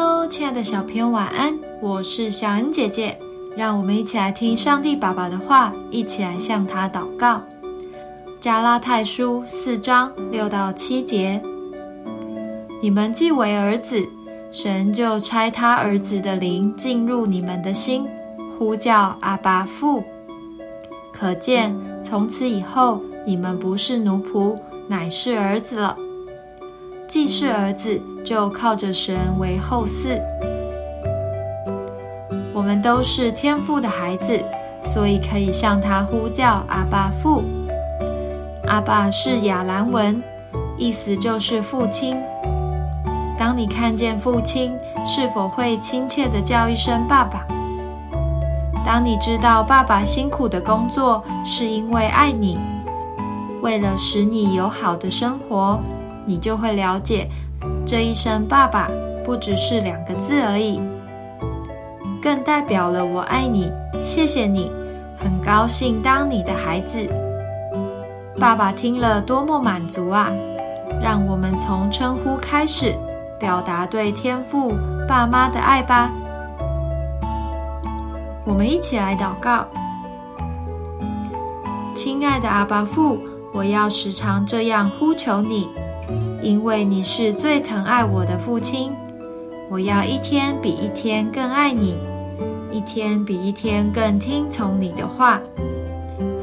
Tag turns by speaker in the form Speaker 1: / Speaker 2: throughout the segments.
Speaker 1: hello，亲爱的小朋友，晚安！我是小恩姐姐，让我们一起来听上帝爸爸的话，一起来向他祷告。加拉太书四章六到七节：你们既为儿子，神就差他儿子的灵进入你们的心，呼叫阿爸父。可见从此以后，你们不是奴仆，乃是儿子了。既是儿子，就靠着神为后嗣。我们都是天父的孩子，所以可以向他呼叫阿爸父。阿爸是亚兰文，意思就是父亲。当你看见父亲，是否会亲切的叫一声爸爸？当你知道爸爸辛苦的工作是因为爱你，为了使你有好的生活。你就会了解，这一声“爸爸”不只是两个字而已，更代表了我爱你，谢谢你，很高兴当你的孩子。爸爸听了多么满足啊！让我们从称呼开始，表达对天父、爸妈的爱吧。我们一起来祷告：亲爱的阿爸父，我要时常这样呼求你。因为你是最疼爱我的父亲，我要一天比一天更爱你，一天比一天更听从你的话。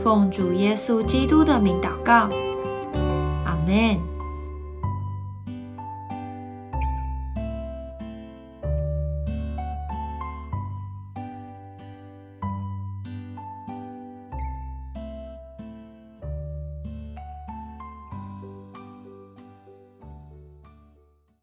Speaker 1: 奉主耶稣基督的名祷告，阿门。